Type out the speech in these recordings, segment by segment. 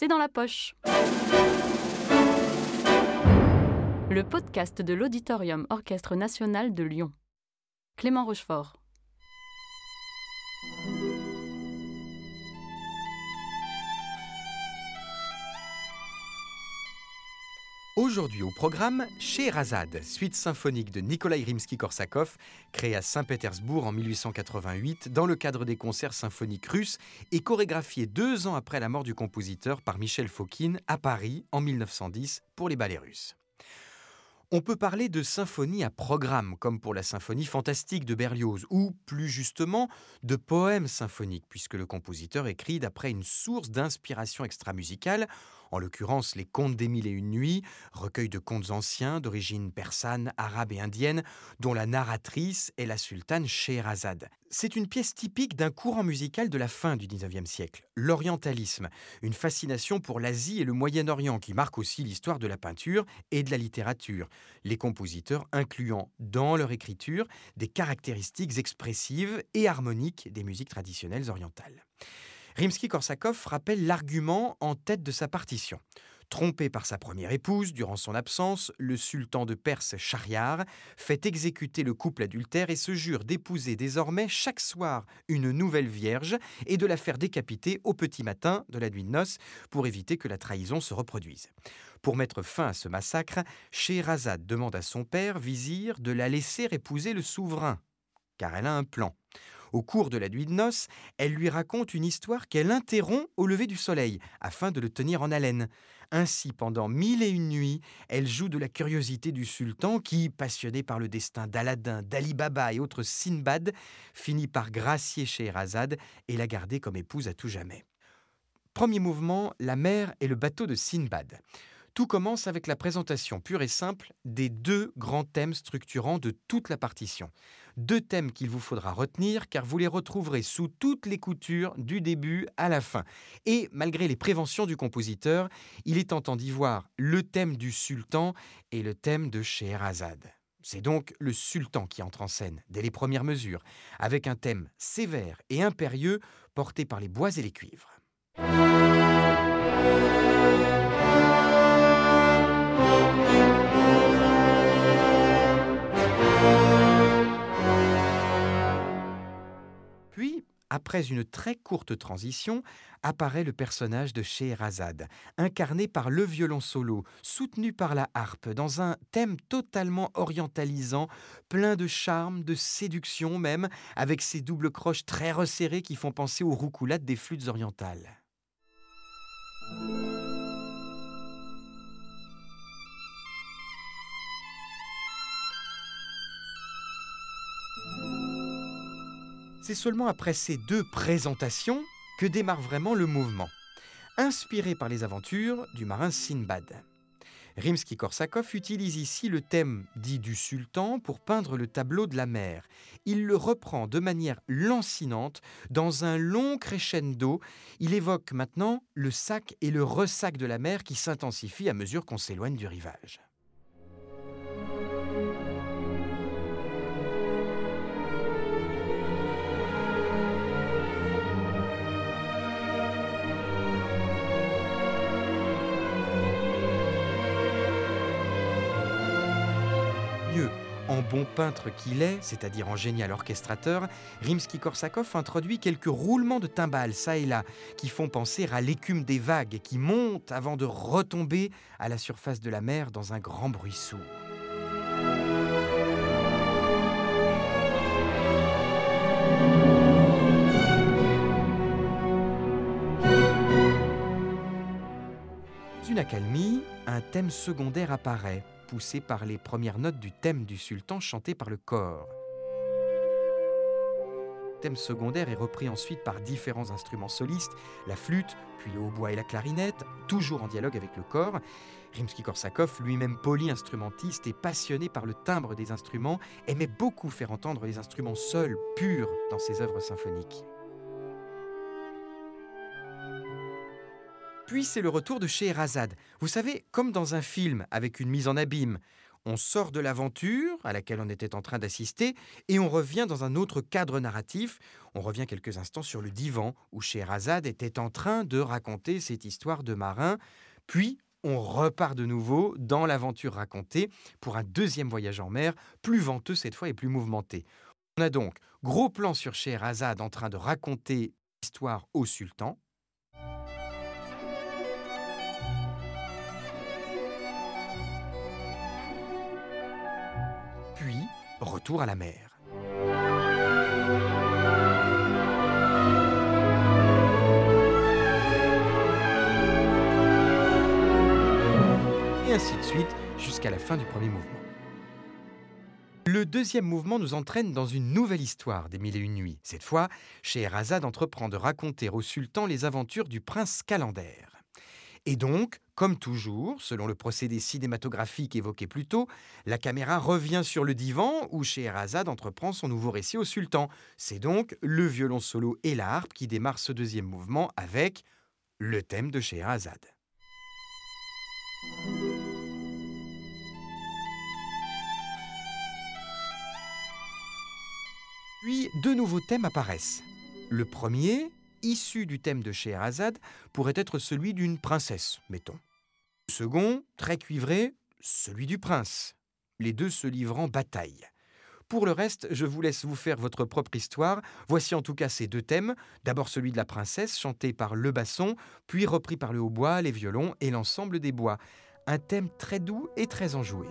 c'est dans la poche. Le podcast de l'Auditorium Orchestre National de Lyon. Clément Rochefort. Aujourd'hui au programme, Scheherazade, suite symphonique de Nikolai Rimsky-Korsakov, créée à Saint-Pétersbourg en 1888 dans le cadre des concerts symphoniques russes et chorégraphiée deux ans après la mort du compositeur par Michel Fokine à Paris en 1910 pour les ballets russes. On peut parler de symphonie à programme, comme pour la symphonie fantastique de Berlioz, ou plus justement de poèmes symphoniques, puisque le compositeur écrit d'après une source d'inspiration extramusicale, en l'occurrence les Contes des Mille et Une Nuits, recueil de contes anciens d'origine persane, arabe et indienne, dont la narratrice est la sultane Scheherazade. C'est une pièce typique d'un courant musical de la fin du XIXe siècle, l'orientalisme, une fascination pour l'Asie et le Moyen-Orient qui marque aussi l'histoire de la peinture et de la littérature, les compositeurs incluant dans leur écriture des caractéristiques expressives et harmoniques des musiques traditionnelles orientales. Rimsky-Korsakov rappelle l'argument en tête de sa partition. Trompé par sa première épouse durant son absence, le sultan de Perse Shahriar fait exécuter le couple adultère et se jure d'épouser désormais chaque soir une nouvelle vierge et de la faire décapiter au petit matin de la nuit de noces pour éviter que la trahison se reproduise. Pour mettre fin à ce massacre, Scheherazade demande à son père, vizir, de la laisser épouser le souverain, car elle a un plan. Au cours de la nuit de noces, elle lui raconte une histoire qu'elle interrompt au lever du soleil, afin de le tenir en haleine. Ainsi, pendant mille et une nuits, elle joue de la curiosité du sultan qui, passionné par le destin d'Aladin, d'Ali Baba et autres Sinbad, finit par gracier Scheherazade et la garder comme épouse à tout jamais. Premier mouvement, la mer et le bateau de Sinbad. Tout commence avec la présentation pure et simple des deux grands thèmes structurants de toute la partition. Deux thèmes qu'il vous faudra retenir car vous les retrouverez sous toutes les coutures du début à la fin. Et malgré les préventions du compositeur, il est tentant d'y voir le thème du sultan et le thème de Scheherazade. C'est donc le sultan qui entre en scène dès les premières mesures, avec un thème sévère et impérieux porté par les bois et les cuivres. Après une très courte transition, apparaît le personnage de Scheherazade, incarné par le violon solo, soutenu par la harpe, dans un thème totalement orientalisant, plein de charme, de séduction même, avec ses doubles croches très resserrées qui font penser aux roucoulades des flûtes orientales. C'est seulement après ces deux présentations que démarre vraiment le mouvement, inspiré par les aventures du marin Sinbad. Rimsky-Korsakov utilise ici le thème dit du sultan pour peindre le tableau de la mer. Il le reprend de manière lancinante dans un long crescendo. Il évoque maintenant le sac et le ressac de la mer qui s'intensifie à mesure qu'on s'éloigne du rivage. En bon peintre qu'il est, c'est-à-dire en génial orchestrateur, Rimsky-Korsakov introduit quelques roulements de timbales, ça et là, qui font penser à l'écume des vagues qui montent avant de retomber à la surface de la mer dans un grand bruit sourd. Une accalmie, un thème secondaire apparaît, poussé par les premières notes du thème du sultan chanté par le corps. Le thème secondaire est repris ensuite par différents instruments solistes, la flûte, puis le hautbois et la clarinette, toujours en dialogue avec le corps. Rimsky-Korsakov, lui-même polyinstrumentiste et passionné par le timbre des instruments, aimait beaucoup faire entendre les instruments seuls, purs, dans ses œuvres symphoniques. Puis c'est le retour de Scheherazade. Vous savez, comme dans un film avec une mise en abîme, on sort de l'aventure à laquelle on était en train d'assister et on revient dans un autre cadre narratif. On revient quelques instants sur le divan où Scheherazade était en train de raconter cette histoire de marin. Puis on repart de nouveau dans l'aventure racontée pour un deuxième voyage en mer, plus venteux cette fois et plus mouvementé. On a donc gros plan sur Scheherazade en train de raconter l'histoire au sultan. Retour à la mer. Et ainsi de suite jusqu'à la fin du premier mouvement. Le deuxième mouvement nous entraîne dans une nouvelle histoire des Mille et Une Nuits. Cette fois, Scheherazade entreprend de raconter au sultan les aventures du prince Calender. Et donc, comme toujours, selon le procédé cinématographique évoqué plus tôt, la caméra revient sur le divan où Scheherazade entreprend son nouveau récit au sultan. C'est donc le violon solo et la harpe qui démarrent ce deuxième mouvement avec le thème de Scheherazade. Puis deux nouveaux thèmes apparaissent. Le premier, issu du thème de Scheherazade, pourrait être celui d'une princesse, mettons. Second, très cuivré, celui du prince. Les deux se livrent en bataille. Pour le reste, je vous laisse vous faire votre propre histoire. Voici en tout cas ces deux thèmes. D'abord celui de la princesse, chanté par le basson, puis repris par le hautbois, les violons et l'ensemble des bois. Un thème très doux et très enjoué.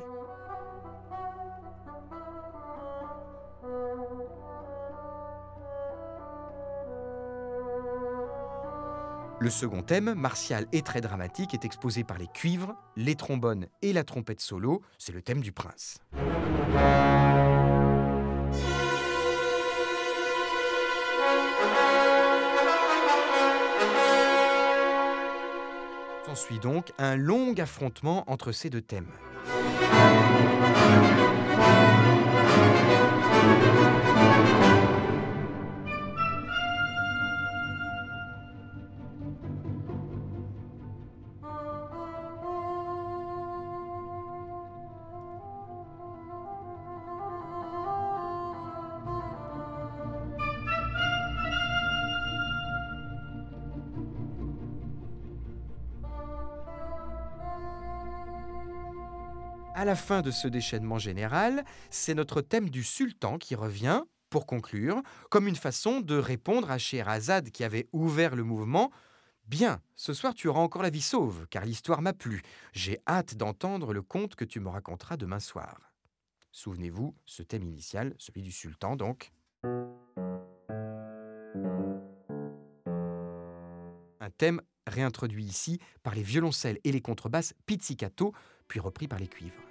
Le second thème, martial et très dramatique, est exposé par les cuivres, les trombones et la trompette solo. C'est le thème du prince. S'ensuit donc un long affrontement entre ces deux thèmes. À la fin de ce déchaînement général, c'est notre thème du sultan qui revient, pour conclure, comme une façon de répondre à Scheherazade qui avait ouvert le mouvement. Bien, ce soir tu auras encore la vie sauve, car l'histoire m'a plu. J'ai hâte d'entendre le conte que tu me raconteras demain soir. Souvenez-vous, ce thème initial, celui du sultan donc. Un thème réintroduit ici par les violoncelles et les contrebasses pizzicato, puis repris par les cuivres.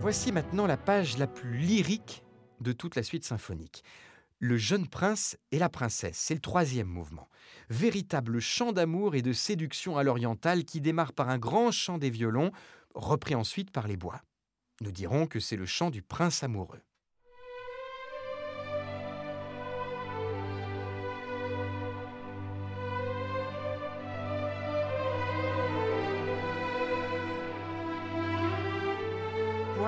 Voici maintenant la page la plus lyrique de toute la suite symphonique. Le jeune prince et la princesse, c'est le troisième mouvement. Véritable chant d'amour et de séduction à l'orientale qui démarre par un grand chant des violons, repris ensuite par les bois. Nous dirons que c'est le chant du prince amoureux.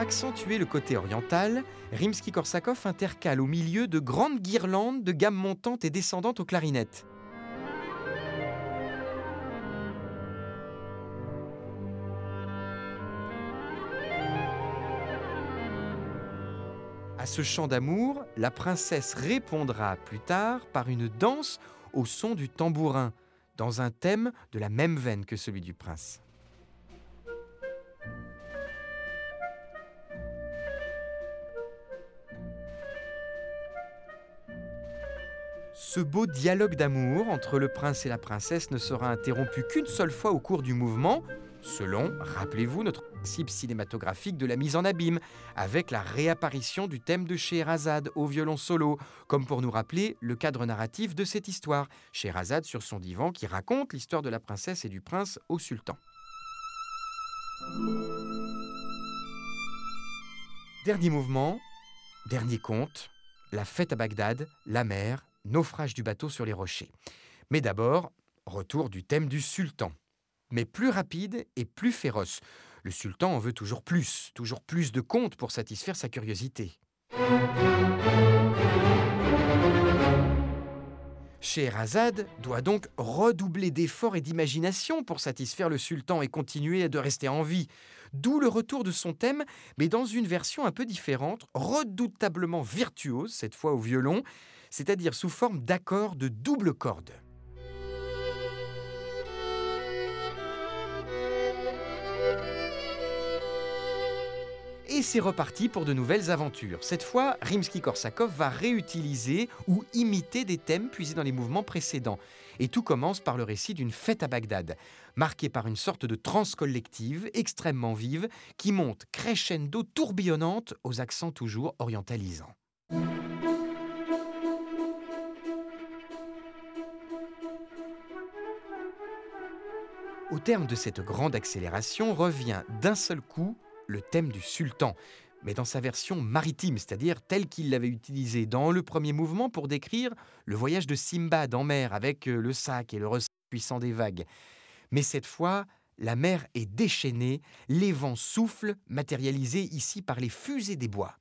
Accentuer le côté oriental, Rimsky-Korsakov intercale au milieu de grandes guirlandes de gammes montantes et descendantes aux clarinettes. À ce chant d'amour, la princesse répondra plus tard par une danse au son du tambourin, dans un thème de la même veine que celui du prince. Ce beau dialogue d'amour entre le prince et la princesse ne sera interrompu qu'une seule fois au cours du mouvement, selon, rappelez-vous, notre principe cinématographique de la mise en abîme, avec la réapparition du thème de Scheherazade au violon solo, comme pour nous rappeler le cadre narratif de cette histoire, Scheherazade sur son divan qui raconte l'histoire de la princesse et du prince au sultan. Dernier mouvement, dernier conte, la fête à Bagdad, la mer, naufrage du bateau sur les rochers. Mais d'abord, retour du thème du sultan. Mais plus rapide et plus féroce. Le sultan en veut toujours plus, toujours plus de contes pour satisfaire sa curiosité. Scheherazade doit donc redoubler d'efforts et d'imagination pour satisfaire le sultan et continuer de rester en vie. D'où le retour de son thème, mais dans une version un peu différente, redoutablement virtuose, cette fois au violon, c'est-à-dire sous forme d'accords de double corde. Et c'est reparti pour de nouvelles aventures. Cette fois, Rimsky-Korsakov va réutiliser ou imiter des thèmes puisés dans les mouvements précédents. Et tout commence par le récit d'une fête à Bagdad, marquée par une sorte de transe collective extrêmement vive qui monte crescendo tourbillonnante aux accents toujours orientalisants. Au terme de cette grande accélération revient d'un seul coup le thème du sultan, mais dans sa version maritime, c'est-à-dire telle qu'il l'avait utilisé dans le premier mouvement pour décrire le voyage de Simbad en mer avec euh, le sac et le ressort puissant des vagues. Mais cette fois, la mer est déchaînée, les vents soufflent, matérialisés ici par les fusées des bois.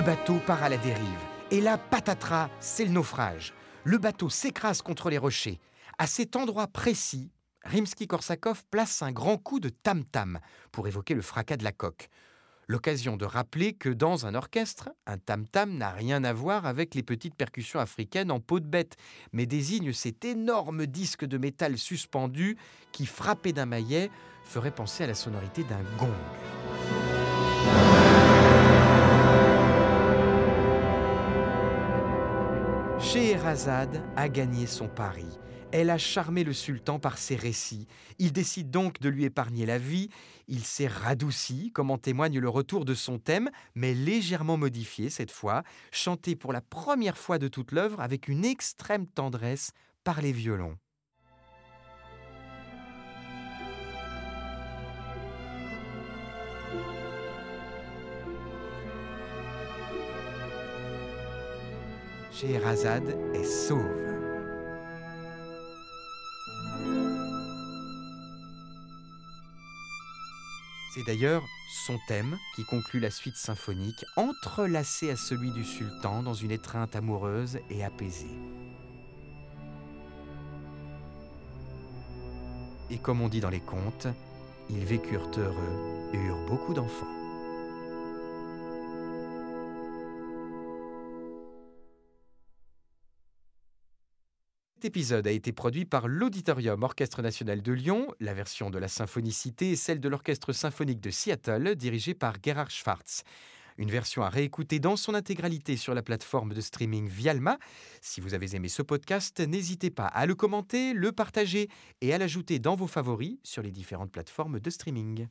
Le bateau part à la dérive. Et là, patatras, c'est le naufrage. Le bateau s'écrase contre les rochers. À cet endroit précis, Rimsky-Korsakov place un grand coup de tam-tam pour évoquer le fracas de la coque. L'occasion de rappeler que dans un orchestre, un tam-tam n'a rien à voir avec les petites percussions africaines en peau de bête, mais désigne cet énorme disque de métal suspendu qui, frappé d'un maillet, ferait penser à la sonorité d'un gong. Scheherazade a gagné son pari. Elle a charmé le sultan par ses récits. Il décide donc de lui épargner la vie. Il s'est radouci, comme en témoigne le retour de son thème, mais légèrement modifié cette fois, chanté pour la première fois de toute l'œuvre avec une extrême tendresse par les violons. Scheherazade est sauve. C'est d'ailleurs son thème qui conclut la suite symphonique, entrelacé à celui du sultan dans une étreinte amoureuse et apaisée. Et comme on dit dans les contes, ils vécurent heureux et eurent beaucoup d'enfants. Cet épisode a été produit par l'Auditorium Orchestre National de Lyon. La version de la Symphonie citée est celle de l'Orchestre Symphonique de Seattle, dirigé par Gerhard Schwartz. Une version à réécouter dans son intégralité sur la plateforme de streaming Vialma. Si vous avez aimé ce podcast, n'hésitez pas à le commenter, le partager et à l'ajouter dans vos favoris sur les différentes plateformes de streaming.